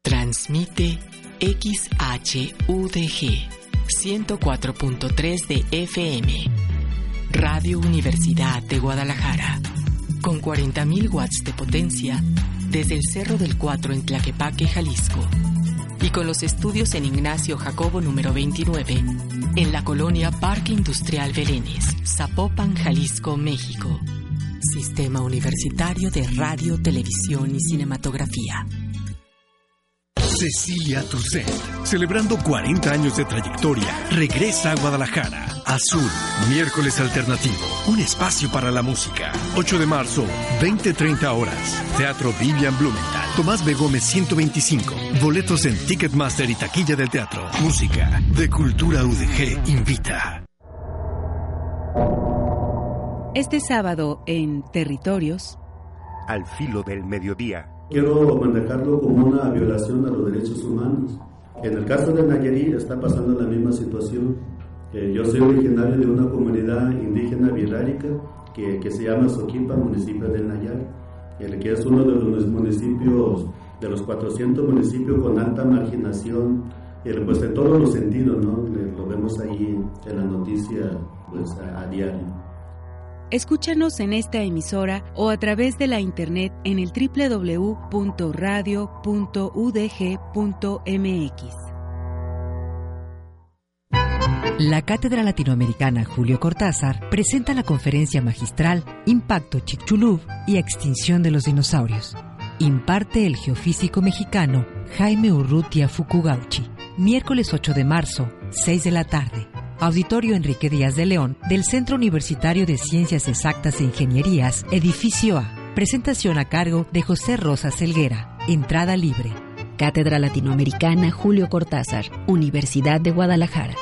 Transmite XHUDG 104.3 de FM. Radio Universidad de Guadalajara. Con 40.000 watts de potencia desde el Cerro del Cuatro en Tlaquepaque, Jalisco. Y con los estudios en Ignacio Jacobo número 29, en la colonia Parque Industrial Belénes, Zapopan, Jalisco, México. Sistema Universitario de Radio, Televisión y Cinematografía.
Cecilia Toussaint, celebrando 40 años de trayectoria, regresa a Guadalajara. Azul, miércoles alternativo, un espacio para la música. 8 de marzo, 20-30 horas. Teatro Vivian Blumenthal. Tomás B. Gómez 125. Boletos en Ticketmaster y taquilla del teatro. Música de Cultura UDG invita.
Este sábado en Territorios.
Al filo del mediodía
quiero manejarlo como una violación a los derechos humanos. En el caso de Nayarit está pasando la misma situación. yo soy originario de una comunidad indígena bilárica que, que se llama Soquipa, municipio de Nayar, el que es uno de los municipios, de los 400 municipios con alta marginación, pues en todos los sentidos, ¿no? Lo vemos ahí en la noticia pues, a diario.
Escúchanos en esta emisora o a través de la internet en el www.radio.udg.mx.
La Cátedra Latinoamericana Julio Cortázar presenta la conferencia magistral Impacto Chicxulub y Extinción de los Dinosaurios. Imparte el geofísico mexicano Jaime Urrutia Fukugauchi. Miércoles 8 de marzo, 6 de la tarde. Auditorio Enrique Díaz de León, del Centro Universitario de Ciencias Exactas e Ingenierías, Edificio A. Presentación a cargo de José Rosa Selguera. Entrada libre.
Cátedra Latinoamericana Julio Cortázar, Universidad de Guadalajara.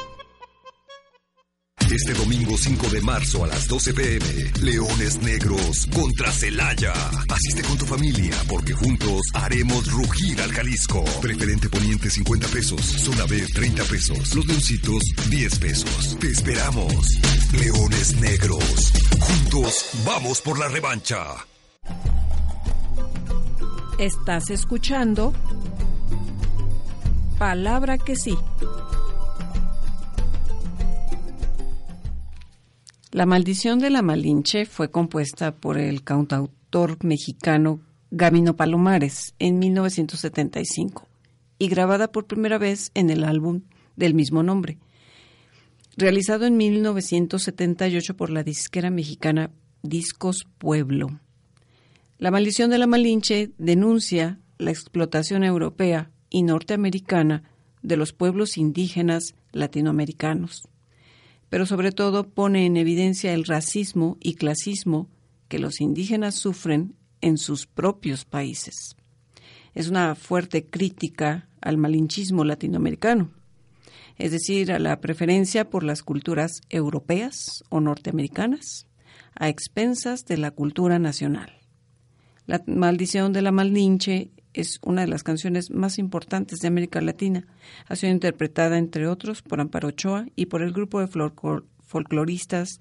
Este domingo 5 de marzo a las 12 pm, Leones Negros contra Celaya. Asiste con tu familia porque juntos haremos rugir al Jalisco. Preferente poniente 50 pesos, zona B 30 pesos, los leoncitos 10 pesos. Te esperamos. Leones Negros. Juntos vamos por la revancha.
Estás escuchando Palabra que sí. La maldición de la Malinche fue compuesta por el cantautor mexicano Gabino Palomares en 1975 y grabada por primera vez en el álbum del mismo nombre, realizado en 1978 por la disquera mexicana Discos Pueblo. La maldición de la Malinche denuncia la explotación europea y norteamericana de los pueblos indígenas latinoamericanos, pero sobre todo pone en evidencia el racismo y clasismo que los indígenas sufren en sus propios países. Es una fuerte crítica al malinchismo latinoamericano, es decir, a la preferencia por las culturas europeas o norteamericanas a expensas de la cultura nacional. La maldición de la Malinche es una de las canciones más importantes de América Latina. Ha sido interpretada, entre otros, por Amparo Ochoa y por el grupo de folcloristas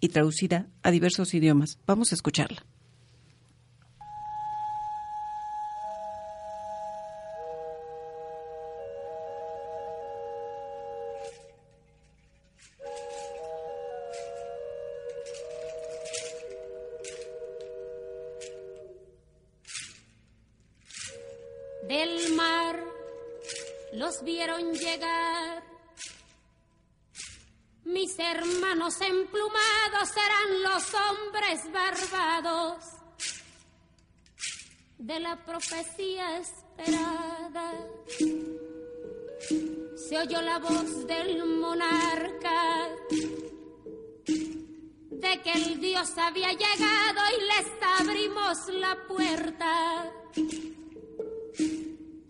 y traducida a diversos idiomas. Vamos a escucharla.
Vieron llegar. Mis hermanos emplumados serán los hombres barbados de la profecía esperada. Se oyó la voz del monarca de que el Dios había llegado y les abrimos la puerta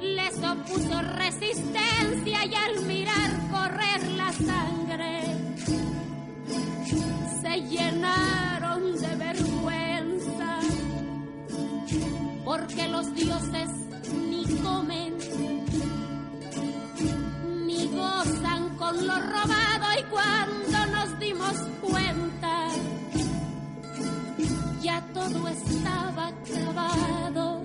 les opuso resistencia y al mirar correr la sangre se llenaron de vergüenza porque los dioses ni comen ni gozan con lo robado y cuando nos dimos cuenta ya todo estaba acabado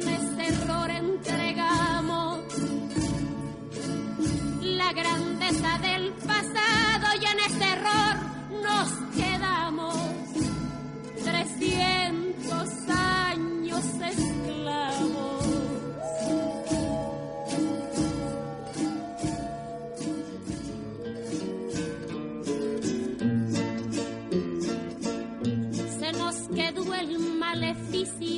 en este error entregamos la grandeza del pasado y en este error nos quedamos 300 años esclavos. Se nos quedó el maleficio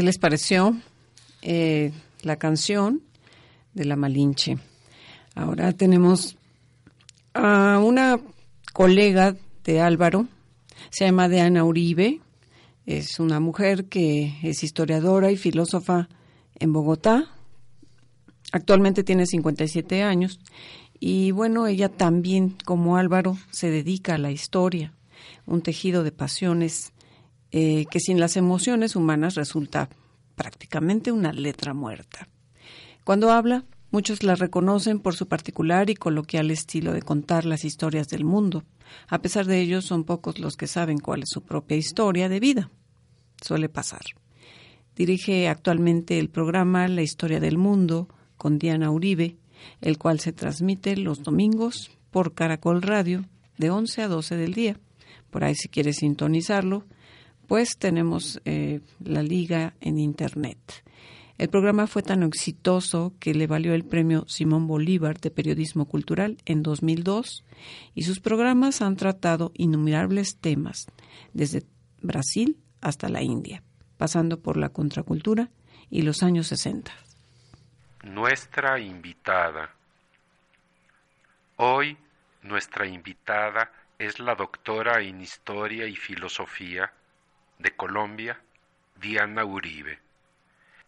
¿Qué les pareció eh, la canción de la Malinche? Ahora tenemos a una colega de Álvaro, se llama Diana Uribe, es una mujer que es historiadora y filósofa en Bogotá, actualmente tiene 57 años y bueno, ella también como Álvaro se dedica a la historia, un tejido de pasiones eh, que sin las emociones humanas resulta prácticamente una letra muerta. Cuando habla, muchos la reconocen por su particular y coloquial estilo de contar las historias del mundo. A pesar de ello, son pocos los que saben cuál es su propia historia de vida. Suele pasar. Dirige actualmente el programa La Historia del Mundo con Diana Uribe, el cual se transmite los domingos por Caracol Radio de 11 a 12 del día. Por ahí si quieres sintonizarlo, pues tenemos eh, la liga en Internet. El programa fue tan exitoso que le valió el premio Simón Bolívar de Periodismo Cultural en 2002 y sus programas han tratado innumerables temas, desde Brasil hasta la India, pasando por la contracultura y los años 60.
Nuestra invitada. Hoy nuestra invitada es la doctora en Historia y Filosofía de Colombia, Diana Uribe.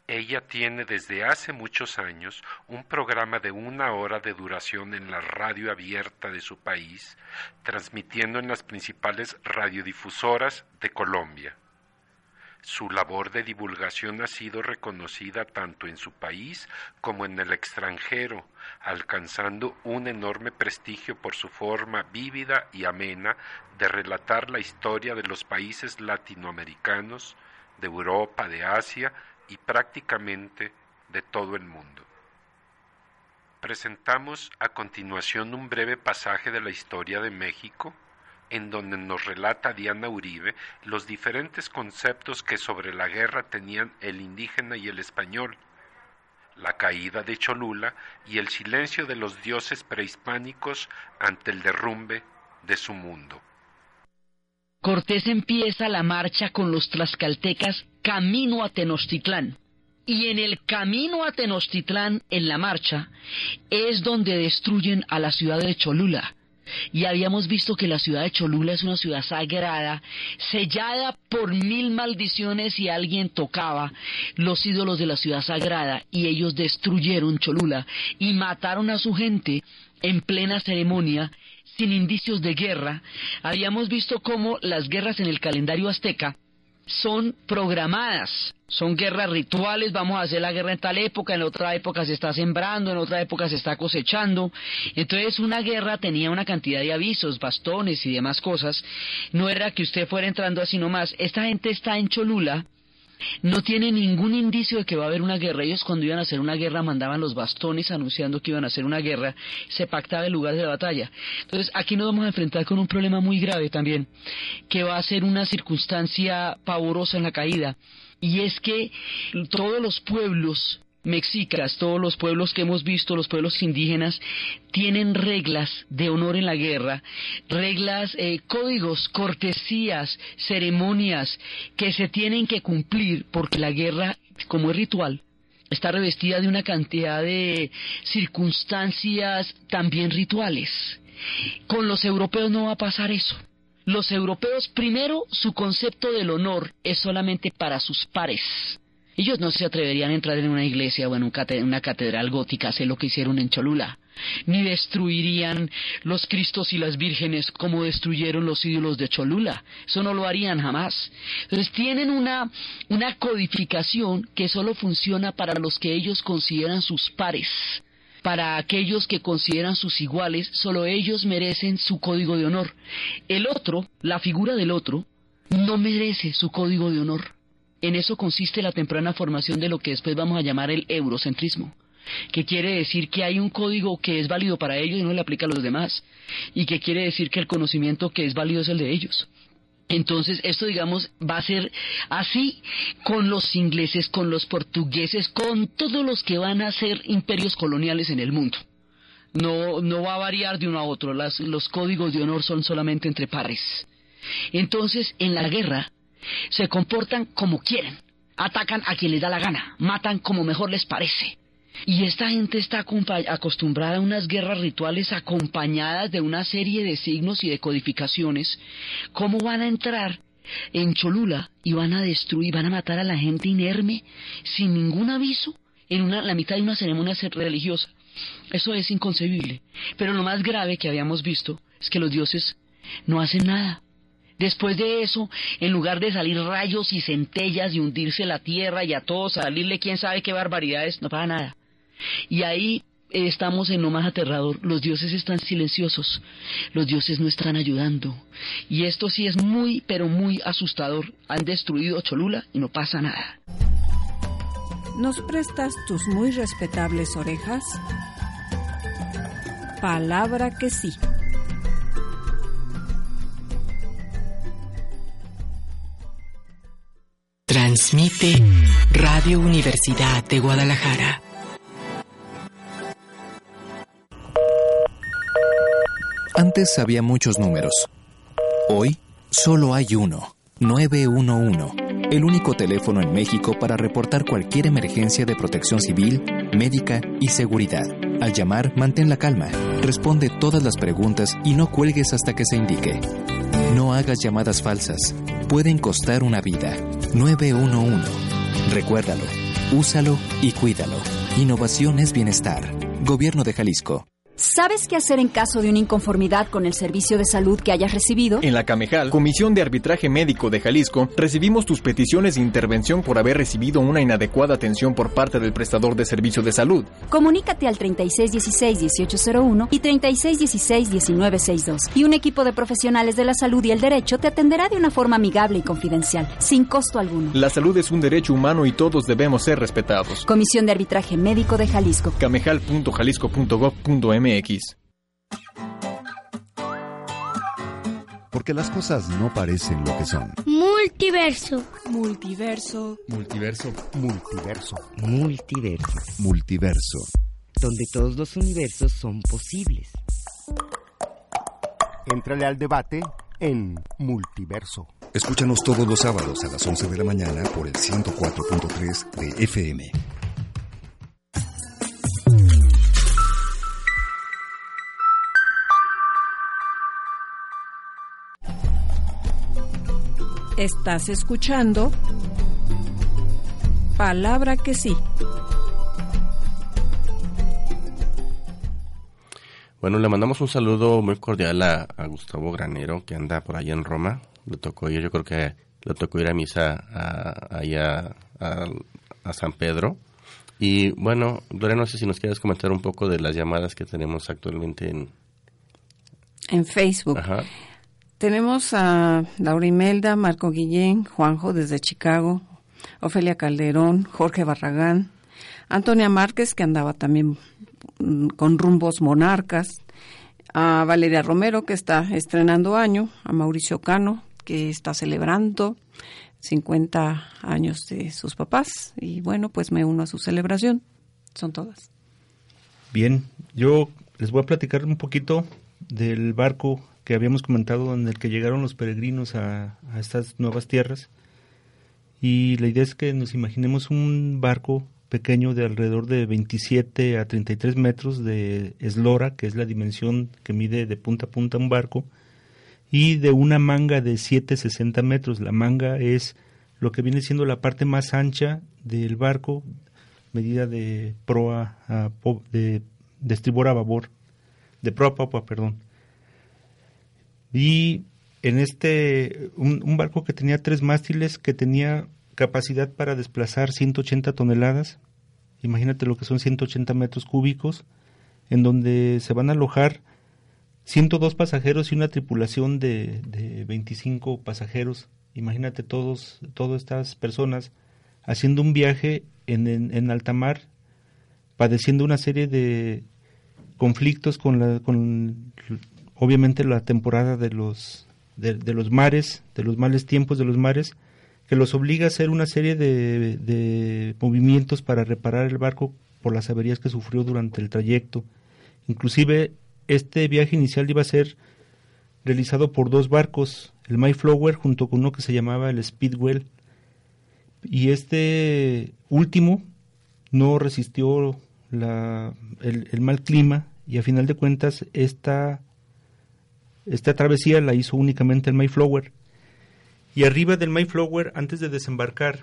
Ella tiene desde hace muchos años un programa de una hora de duración en la radio abierta de su país, transmitiendo en las principales radiodifusoras de Colombia. Su labor de divulgación ha sido reconocida tanto en su país como en el extranjero, alcanzando un enorme prestigio por su forma vívida y amena de relatar la historia de los países latinoamericanos, de Europa, de Asia y prácticamente de todo el mundo. Presentamos a continuación un breve pasaje de la historia de México, en donde nos relata Diana Uribe los diferentes conceptos que sobre la guerra tenían el indígena y el español, la caída de Cholula y el silencio de los dioses prehispánicos ante el derrumbe de su mundo.
Cortés empieza la marcha con los tlaxcaltecas camino a Tenochtitlán. Y en el camino a Tenochtitlán, en la marcha, es donde destruyen a la ciudad de Cholula y habíamos visto que la ciudad de Cholula es una ciudad sagrada, sellada por mil maldiciones y alguien tocaba los ídolos de la ciudad sagrada y ellos destruyeron Cholula y mataron a su gente en plena ceremonia sin indicios de guerra. Habíamos visto cómo las guerras en el calendario azteca son programadas, son guerras rituales, vamos a hacer la guerra en tal época, en otra época se está sembrando, en otra época se está cosechando. Entonces una guerra tenía una cantidad de avisos, bastones y demás cosas. No era que usted fuera entrando así nomás. Esta gente está en Cholula, no tiene ningún indicio de que va a haber una guerra. Ellos cuando iban a hacer una guerra mandaban los bastones anunciando que iban a hacer una guerra, se pactaba el lugar de la batalla. Entonces aquí nos vamos a enfrentar con un problema muy grave también, que va a ser una circunstancia pavorosa en la caída. Y es que todos los pueblos mexicas, todos los pueblos que hemos visto, los pueblos indígenas, tienen reglas de honor en la guerra, reglas, eh, códigos, cortesías, ceremonias que se tienen que cumplir porque la guerra, como es ritual, está revestida de una cantidad de circunstancias también rituales. Con los europeos no va a pasar eso. Los europeos, primero, su concepto del honor es solamente para sus pares. Ellos no se atreverían a entrar en una iglesia o en una catedral gótica, hacer lo que hicieron en Cholula, ni destruirían los Cristos y las vírgenes como destruyeron los ídolos de Cholula. Eso no lo harían jamás. Entonces tienen una, una codificación que solo funciona para los que ellos consideran sus pares. Para aquellos que consideran sus iguales, solo ellos merecen su código de honor. El otro, la figura del otro, no merece su código de honor En eso consiste la temprana formación de lo que después vamos a llamar el eurocentrismo que quiere decir que hay un código que es válido para ellos y no le aplica a los demás, y que quiere decir que el conocimiento que es válido es el de ellos. Entonces, esto, digamos, va a ser así con los ingleses, con los portugueses, con todos los que van a ser imperios coloniales en el mundo. No, no va a variar de uno a otro. los códigos de honor son solamente entre pares. Entonces, en la guerra, se comportan como quieren. Atacan a quien les da la gana. Matan como mejor les parece. Y esta gente está acostumbrada a unas guerras rituales acompañadas de una serie de signos y de codificaciones. ¿Cómo van a entrar en Cholula y van a destruir, van a matar a la gente inerme sin ningún aviso en una, la mitad de una ceremonia religiosa? Eso es inconcebible. Pero lo más grave que habíamos visto es que los dioses no hacen nada. Después de eso, en lugar de salir rayos y centellas y hundirse la tierra y a todos salirle quién sabe qué barbaridades, no pasa nada. Y ahí estamos en lo más aterrador. Los dioses están silenciosos. Los dioses no están ayudando. Y esto sí es muy, pero muy asustador. Han destruido Cholula y no pasa nada.
¿Nos prestas tus muy respetables orejas? Palabra que sí.
Transmite Radio Universidad de Guadalajara
Antes había muchos números. Hoy solo hay uno, 911, el único teléfono en México para reportar cualquier emergencia de protección civil, médica y seguridad. Al llamar, mantén la calma, responde todas las preguntas y no cuelgues hasta que se indique. No hagas llamadas falsas, pueden costar una vida. 911. Recuérdalo, úsalo y cuídalo. Innovación es bienestar. Gobierno de Jalisco.
¿Sabes qué hacer en caso de una inconformidad con el servicio de salud que hayas recibido?
En la Camejal, Comisión de Arbitraje Médico de Jalisco, recibimos tus peticiones de intervención por haber recibido una inadecuada atención por parte del prestador de servicio de salud.
Comunícate al 3616-1801 y 3616-1962 y un equipo de profesionales de la salud y el derecho te atenderá de una forma amigable y confidencial, sin costo alguno.
La salud es un derecho humano y todos debemos ser respetados.
Comisión de Arbitraje Médico de Jalisco.
camejal.jalisco.gov.mx
porque las cosas no parecen lo que son.
Multiverso.
Multiverso.
Multiverso.
Multiverso.
Multiverso. Multiverso.
Donde todos los universos son posibles.
Entrale al debate en Multiverso. Escúchanos todos los sábados a las 11 de la mañana por el 104.3 de FM.
Estás escuchando Palabra que sí.
Bueno, le mandamos un saludo muy cordial a, Gustavo Granero, que anda por allá en Roma. Le tocó ir, yo creo que le tocó ir a misa allá a, San Pedro. Y bueno, Gloria, no sé si nos quieres comentar un poco de las llamadas que tenemos actualmente en...
En Facebook. Ajá. Tenemos a Laura Imelda, Marco Guillén, Juanjo desde Chicago, Ofelia Calderón, Jorge Barragán, Antonia Márquez, que andaba también mm, con rumbos monarcas, a Valeria Romero, que está estrenando año, a Mauricio Cano, que está celebrando 50 años de sus papás, y bueno, pues me uno a su celebración. Son todas.
Bien, yo les voy a platicar un poquito del barco que habíamos comentado en el que llegaron los peregrinos a, estas nuevas tierras. Y la idea es que nos imaginemos un barco pequeño de alrededor de 27 a 33 metros de eslora, que es la dimensión que mide de punta a punta un barco, y de una manga de 7,60 metros. La manga es lo que viene siendo la parte más ancha del barco, medida de proa a, de, de estribor a babor, de proa a popa, perdón. Y en este, un, barco que tenía tres mástiles, que tenía capacidad para desplazar 180 toneladas, imagínate lo que son 180 metros cúbicos, en donde se van a alojar 102 pasajeros y una tripulación de, de 25 pasajeros. Imagínate todos, todas estas personas haciendo un viaje en, en, alta mar, padeciendo una serie de conflictos con, la, con obviamente la temporada de los, de, los mares, de los males tiempos de los mares, que los obliga a hacer una serie de, de movimientos para reparar el barco por las averías que sufrió durante el trayecto. Inclusive este viaje inicial iba a ser realizado por dos barcos, el Mayflower junto con uno que se llamaba el Speedwell. Y este último no resistió la, el, mal clima y a final de cuentas esta, esta travesía la hizo únicamente el Mayflower. Y arriba del Mayflower, antes de desembarcar,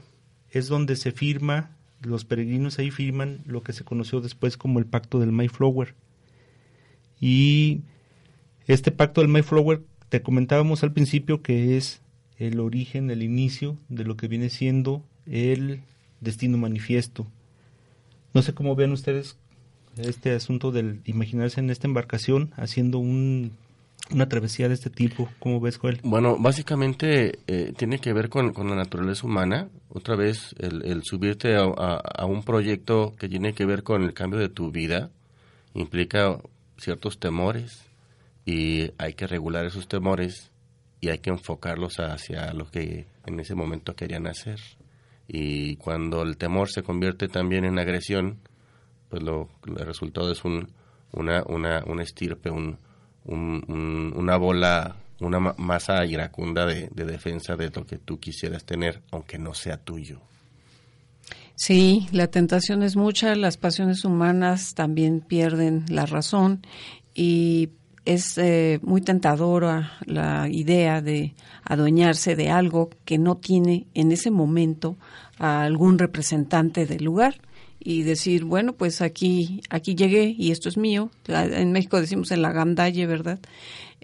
es donde se firma, los peregrinos ahí firman lo que se conoció después como el Pacto del Mayflower. Y este pacto del Mayflower, te comentábamos al principio que es el origen, el inicio de lo que viene siendo el destino manifiesto. No sé cómo vean ustedes este asunto del imaginarse en esta embarcación haciendo un, una travesía de este tipo. ¿Cómo ves, Joel?
Bueno, básicamente eh, tiene que ver con, la naturaleza humana. Otra vez, el, subirte a, un proyecto que tiene que ver con el cambio de tu vida implica ciertos temores, y hay que regular esos temores y hay que enfocarlos hacia lo que en ese momento querían hacer. Y cuando el temor se convierte también en agresión, pues lo, el resultado es un, una, una, una estirpe, un, una bola, una masa iracunda de, de defensa de lo que tú quisieras tener, aunque no sea tuyo.
Sí, la tentación es mucha, las pasiones humanas también pierden la razón y es eh, muy tentadora la idea de adueñarse de algo que no tiene en ese momento a algún representante del lugar y decir, bueno, pues aquí aquí llegué y esto es mío. En México decimos en la gandalle, ¿verdad?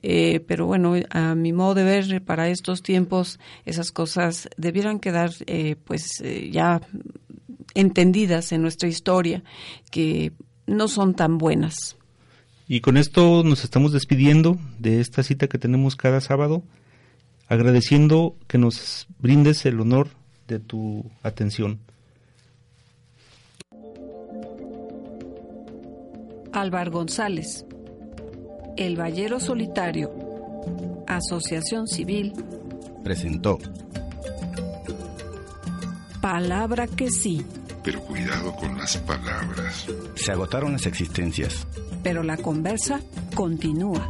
Eh, pero bueno, a mi modo de ver, para estos tiempos esas cosas debieran quedar eh, pues ya entendidas en nuestra historia, que no son tan buenas.
Y con esto nos estamos despidiendo de esta cita que tenemos cada sábado, agradeciendo que nos brindes el honor de tu atención.
Álvaro González, El Ballero Solitario, Asociación Civil,
presentó
Palabra que sí.
Pero cuidado con las palabras.
Se agotaron las existencias
pero la conversa continúa.